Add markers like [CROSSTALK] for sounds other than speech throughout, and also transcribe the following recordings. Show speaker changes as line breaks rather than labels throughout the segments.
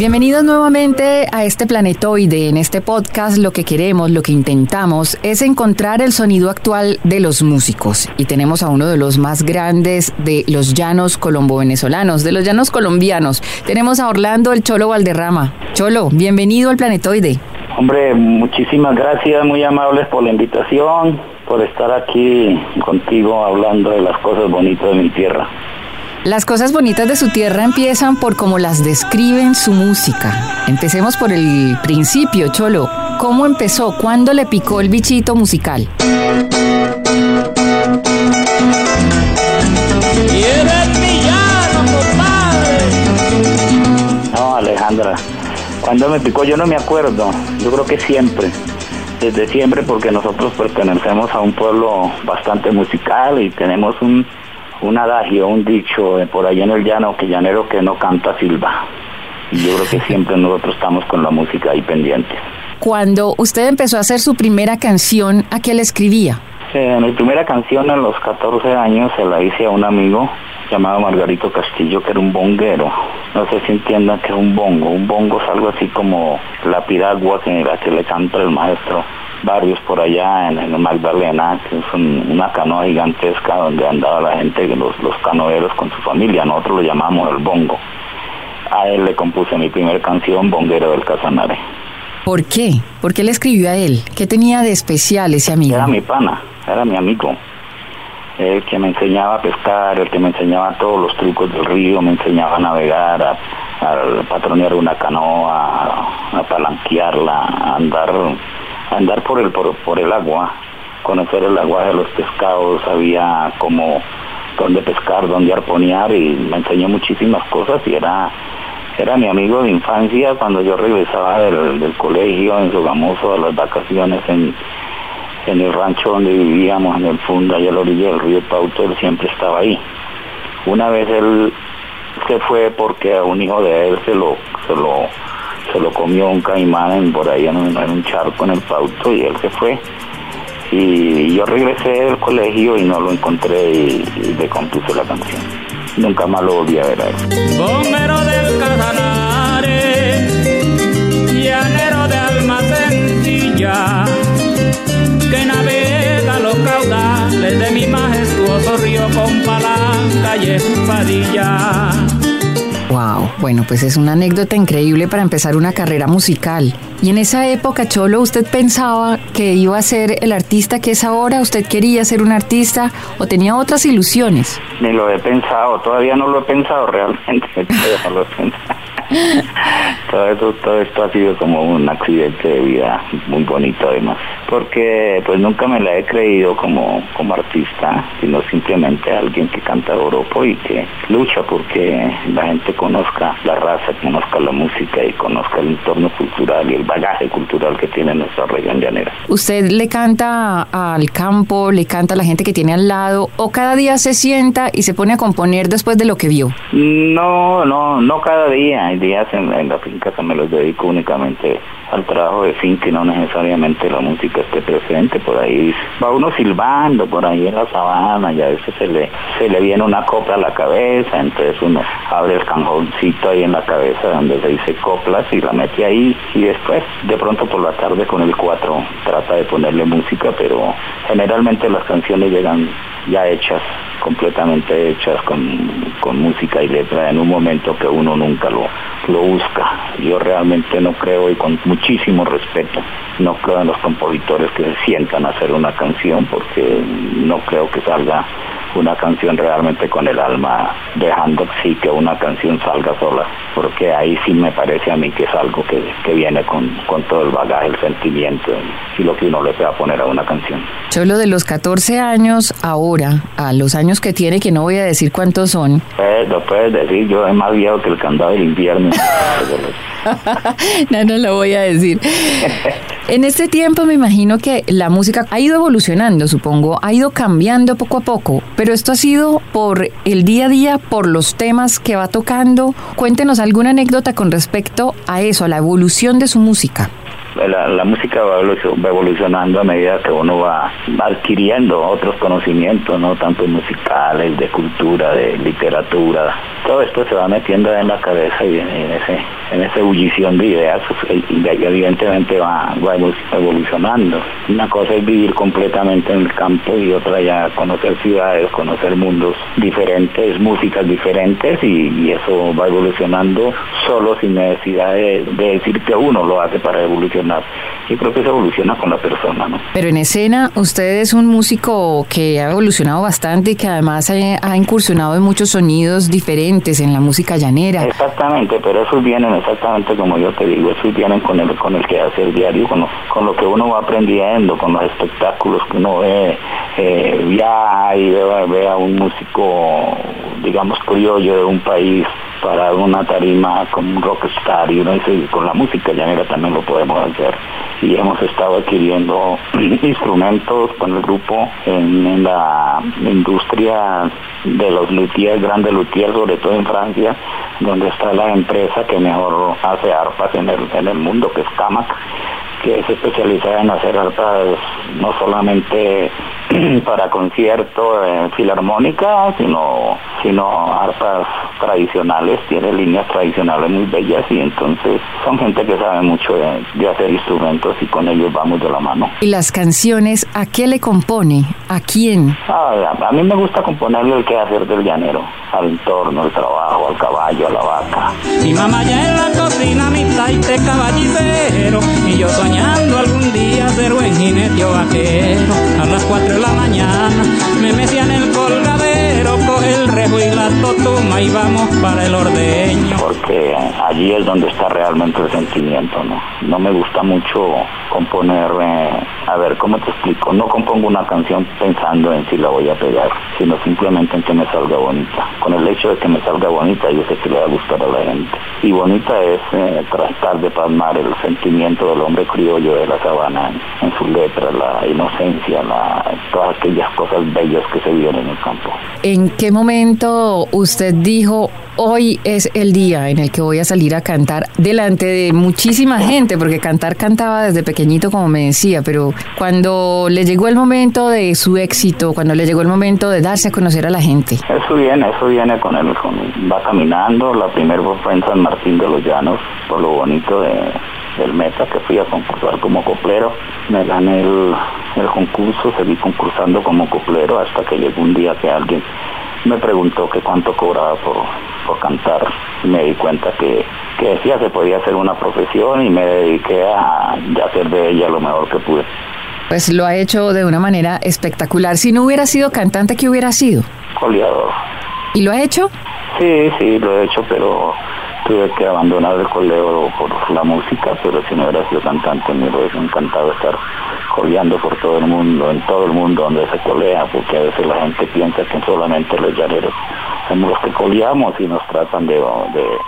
Bienvenidos nuevamente a este planetoide. En este podcast lo que queremos, lo que intentamos es encontrar el sonido actual de los músicos. Y tenemos a uno de los más grandes de los llanos colombo-venezolanos, de los llanos colombianos. Tenemos a Orlando el Cholo Valderrama. Cholo, bienvenido al planetoide.
Hombre, muchísimas gracias, muy amables por la invitación, por estar aquí contigo hablando de las cosas bonitas de mi tierra.
Las cosas bonitas de su tierra empiezan por cómo las describen su música. Empecemos por el principio, Cholo. ¿Cómo empezó? ¿Cuándo le picó el bichito musical?
No, Alejandra, cuando me picó yo no me acuerdo. Yo creo que siempre desde siempre porque nosotros pertenecemos a un pueblo bastante musical y tenemos un un adagio, un dicho eh, por ahí en el llano, que llanero que no canta silba. Y yo creo que siempre nosotros estamos con la música ahí pendiente.
Cuando usted empezó a hacer su primera canción, ¿a qué le escribía?
Eh, mi primera canción a los 14 años se la hice a un amigo llamado Margarito Castillo, que era un bonguero. No sé si entiendan que es un bongo. Un bongo es algo así como la piragua que, la que le canta el maestro barrios por allá en, el Magdalena, que es una canoa gigantesca donde andaba la gente, los, los canoeros con su familia, nosotros lo llamamos el bongo. A él le compuse mi primera canción, Bonguero del Casanare.
¿Por qué? ¿Por qué le escribió a él? ¿Qué tenía de especial ese amigo?
Era mi pana, era mi amigo. El que me enseñaba a pescar, el que me enseñaba todos los trucos del río, me enseñaba a navegar, a, a patronear una canoa, a palanquearla, a andar andar por el, por, el agua, conocer el agua de los pescados, sabía cómo, dónde pescar, dónde arponear y me enseñó muchísimas cosas y era, era mi amigo de infancia cuando yo regresaba del, colegio en Sogamoso a las vacaciones en, en el rancho donde vivíamos, en el Funda y a la orilla del río Pauto, él siempre estaba ahí. Una vez él se fue porque a un hijo de él se lo, se lo se lo comió un caimán por ahí en un, charco en el pauto y él se fue. Y yo regresé del colegio y no lo encontré y, le compuse la canción. Nunca más lo volví a ver a él.
Bombero del Casanare, llanero de alma con palanca y espadilla
Wow, bueno, pues es una anécdota increíble para empezar una carrera musical. Y en esa época, Cholo, ¿usted pensaba que iba a ser el artista que es ahora? ¿Usted quería ser un artista o tenía otras ilusiones?
Ni lo he pensado, todavía no lo he pensado realmente, [LAUGHS] no lo he pensado. [LAUGHS] todo, esto, todo esto ha sido como un accidente de vida muy bonito además, porque pues nunca me la he creído como, como artista, sino simplemente alguien que canta Oropo y que lucha porque la gente conozca la raza, conozca la música y conozca el entorno cultural y el bagaje cultural que tiene nuestra región llanera.
¿Usted le canta al campo, le canta a la gente que tiene al lado o cada día se sienta y se pone a componer después de lo que vio?
No, no, no cada día días en, la finca que me los dedico únicamente al trabajo de finca y no necesariamente la música esté presente. Por ahí va uno silbando, por ahí en la sabana y a veces se le, se le viene una copla a la cabeza, entonces uno abre el canjoncito ahí en la cabeza donde se dice coplas y la mete ahí y después de pronto por la tarde con el 4 trata de ponerle música, pero generalmente las canciones llegan ya hechas, completamente hechas con, con música y letra en un momento que uno nunca lo, lo busca. Yo realmente no creo y con muchísimo respeto, no creo en los compositores que se sientan a hacer una canción porque no creo que salga una canción realmente con el alma, dejando sí que una canción salga sola, porque ahí sí me parece a mí que es algo que, viene con, con, todo el bagaje, el sentimiento y lo que uno le pueda poner a una canción.
Cholo, de los 14 años ahora, a los años que tiene, que no voy a decir cuántos son.
Pues, lo puedes decir, yo es más viejo que el candado del invierno. [LAUGHS]
no, no lo voy a decir. En este tiempo me imagino que la música ha ido evolucionando, supongo, ha ido cambiando poco a poco, pero esto ha sido por el día a día, por los temas que va tocando. Cuéntenos alguna anécdota con respecto a eso, a la evolución de su música
la, música va evolucionando a medida que uno va adquiriendo otros conocimientos, no tanto musicales, de cultura, de literatura. Todo esto se va metiendo en la cabeza y en, ese en esa ebullición de ideas, pues, y evidentemente va, va evolucionando. Una cosa es vivir completamente en el campo y otra ya conocer ciudades, conocer mundos diferentes, músicas diferentes y, eso va evolucionando solo sin necesidad de, de decir que uno lo hace para evolucionar y creo que se evoluciona con la persona, ¿no?
Pero en escena, usted es un músico que ha evolucionado bastante y que además ha, incursionado en muchos sonidos diferentes en la música llanera.
Exactamente, pero esos vienen exactamente como yo te digo, esos vienen con el, con el que hace el diario, con lo, con lo que uno va aprendiendo, con los espectáculos que uno ve, eh, viaja y ve, ve a un músico, digamos, criollo de un país para una tarima como un rockstar y uno dice, con la música llanera también lo podemos hacer. Y hemos estado adquiriendo [CLEARS THROAT] instrumentos con el grupo en, la industria de los luthiers, grandes luthiers, sobre todo en Francia, donde está la empresa que mejor hace arpas en el, en el mundo, que es Camac que es especializada en hacer arpas no solamente [CLEARS THROAT] para concierto en filarmónica, sino, sino arpas tradicionales, tiene líneas tradicionales muy bellas y entonces son gente que sabe mucho de, hacer instrumentos y con ellos vamos de la mano.
¿Y las canciones a qué le compone? ¿A quién?
Ah, a, mí me gusta componerle el que hacer del llanero, al entorno, al trabajo, al caballo, a la vaca.
Mi mamá ya en la cocina, mi taite caballitero, y yo soñando algún día ser buen jinete o vaquero. A las cuatro la mañana me metía en el colgadero, el rejo y la totuma y vamos para el ordeño.
Porque allí es donde está realmente el sentimiento, ¿no? No me gusta mucho componer, a ver, ¿cómo te explico? No compongo una canción pensando en si la voy a pegar, sino simplemente en que me salga bonita. Con el hecho de que me salga bonita, yo sé que le va a gustar a la gente. Y bonita es eh, tratar de palmar el sentimiento del hombre criollo de la sabana en, su letra, la inocencia, la, todas aquellas cosas bellas que se viven en el campo.
¿En qué momento usted dijo, hoy es el día en el que voy a salir a cantar delante de muchísima gente? Porque cantar cantaba desde pequeñito, como me decía, pero cuando le llegó el momento de su éxito, cuando le llegó el momento de darse a conocer a la gente.
Eso viene, eso viene con él, va caminando, la primera fue en San Martín de los Llanos, por lo bonito de, del Meta, que fui a concursar como coplero. Me gané el, el concurso, seguí concursando como coplero hasta que llegó un día que alguien me preguntó que cuánto cobraba por, por cantar me di cuenta que, que decía se podía hacer una profesión y me dediqué a, a hacer de ella lo mejor que pude.
Pues lo ha hecho de una manera espectacular. Si no hubiera sido cantante, ¿qué hubiera sido?
Coleador.
¿Y lo ha hecho?
Sí, sí, lo he hecho, pero tuve que abandonar el coleo por la música, pero si no hubiera sido cantante me hubiera encantado estar coleando por todo el mundo, en todo el mundo donde se colea, porque a veces la gente piensa que solamente los llaneros somos los que coleamos y nos tratan de, de,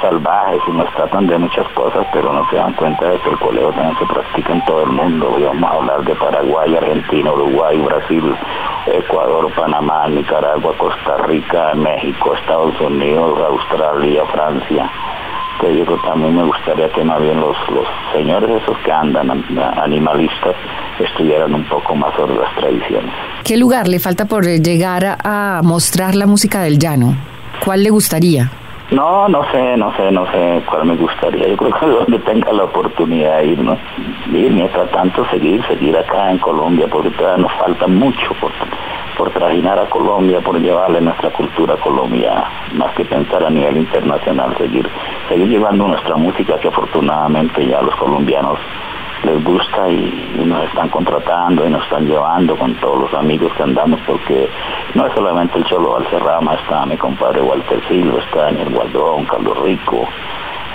salvajes y nos tratan de muchas cosas, pero no se dan cuenta de que el coleo también se practica en todo el mundo. vamos a hablar de Paraguay, Argentina, Uruguay, Brasil, Ecuador, Panamá, Nicaragua, Costa Rica, México, Estados Unidos, Australia, Francia. Que yo también me gustaría que más bien los, los señores esos que andan animalistas estuvieran un poco más sobre las tradiciones.
¿Qué lugar le falta por llegar a, mostrar la música del llano? ¿Cuál le gustaría?
No, no sé, no sé, no sé cuál me gustaría. Yo creo que [LAUGHS] donde tenga la oportunidad de ir, ¿no? Ir mientras tanto seguir, seguir acá en Colombia, porque todavía nos falta mucho por, por trajinar a Colombia, por llevarle nuestra cultura a Colombia, más que pensar a nivel internacional, seguir, seguir llevando nuestra música que afortunadamente ya los colombianos les gusta y, nos están contratando y nos están llevando con todos los amigos que andamos porque no es solamente el Cholo Valcerrama, está mi compadre Walter Silva, está Daniel Gualdón, Carlos Rico,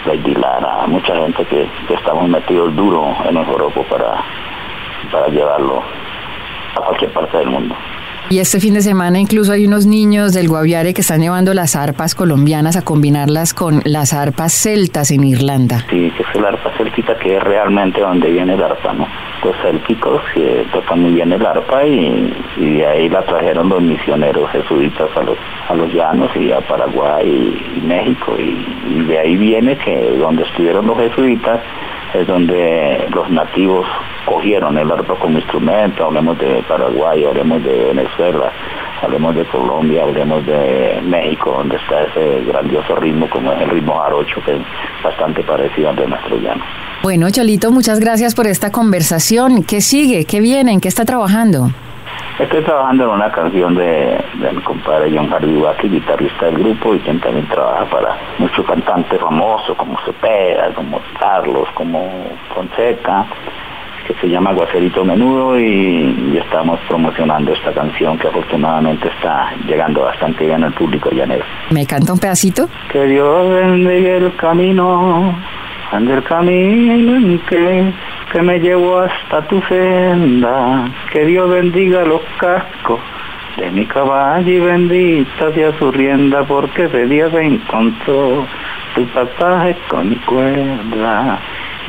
Lady Lara, mucha gente que, estamos metidos duro en el Europa para, para llevarlo a cualquier parte del mundo.
Y este fin de semana incluso hay unos niños del Guaviare que están llevando las arpas colombianas a combinarlas con las arpas celtas en Irlanda.
Sí, que es el arpa celtita que es realmente donde viene el arpa, ¿no? Los célticos que tocan muy bien el arpa y, de ahí la trajeron los misioneros jesuitas a los, a los llanos y a Paraguay y, México y, y de ahí viene que donde estuvieron los jesuitas es donde los nativos cogieron el arpa como instrumento, hablemos de Paraguay, hablemos de Venezuela, hablemos de Colombia, hablemos de México, donde está ese grandioso ritmo como es el ritmo jarocho, que es bastante parecido al de nuestro llano.
Bueno, Cholito, muchas gracias por esta conversación. ¿Qué sigue? ¿Qué viene? ¿En qué está trabajando?
Estoy trabajando en una canción de, mi compadre John Harvey guitarrista del grupo, y quien también trabaja para muchos cantantes famosos como Cepeda, como Carlos, como Fonseca, que se llama Guacerito Menudo y, estamos promocionando esta canción que afortunadamente está llegando bastante bien al público llanero.
¿Me canta un pedacito?
Que Dios bendiga el camino, ande el camino en que que me llevó hasta tu senda, que Dios bendiga los cascos de mi caballo y bendita sea su rienda, porque ese día se encontró tu pasaje con mi cuerda.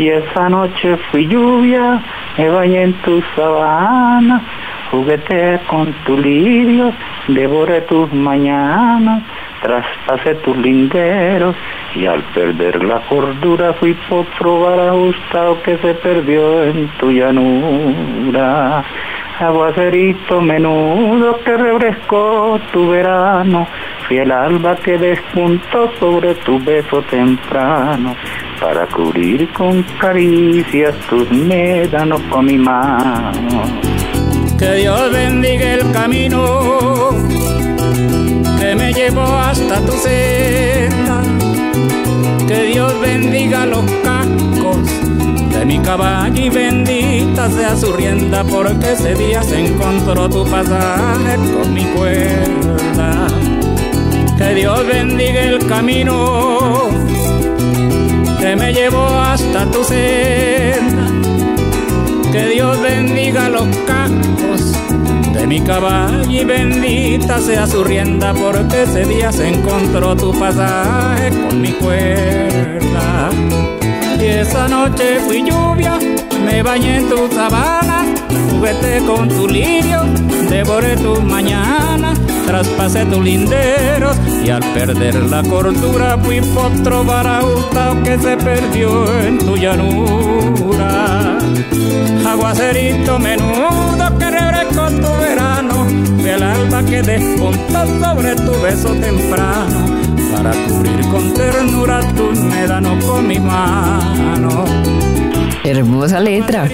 Y esa noche fui lluvia, me bañé en tu sabana, juguete con tu lirio, devoré tus mañanas, traspasé tus linderos y al perder la cordura fui por probar ajustado que se perdió en tu llanura. Aguacerito menudo que refrescó tu verano, fui el alba que despuntó sobre tu beso temprano, para cubrir con caricias tus médanos con mi mano.
Que Dios bendiga el camino que me llevó hasta tu senda. Que Dios bendiga los cascos de mi caballo y bendita sea su rienda, porque ese día se encontró tu pasaje con mi cuerda. Que Dios bendiga el camino me llevó hasta tu senda. Que Dios bendiga los cascos de mi caballo y bendita sea su rienda porque ese día se encontró tu pasaje con mi cuerda. Y esa noche fui lluvia, me bañé en tu sabana, juguete con tu lirio, devoré tus mañanas, traspasé tus y al perder la cordura fui potro barautao que se perdió en tu llanura. Aguacerito menudo que con tu verano, el alba que despuntó sobre tu beso temprano, para cubrir con ternura tu médano con mi mano.
Hermosa letra.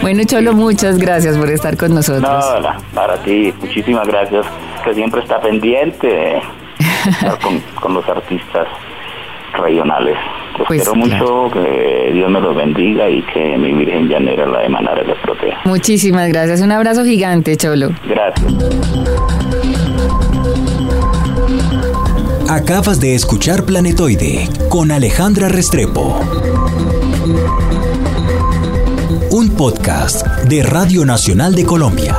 Bueno, Cholo, muchas gracias por estar con nosotros.
No, para ti, muchísimas gracias, que siempre está pendiente con, con los artistas regionales. Los pues quiero mucho, que Dios me los bendiga y que mi Virgen Llanera, la de Manara, les proteja.
Muchísimas gracias. Un abrazo gigante, Cholo.
Gracias.
Acabas de escuchar Planetoide con Alejandra Restrepo. Un podcast de Radio Nacional de Colombia.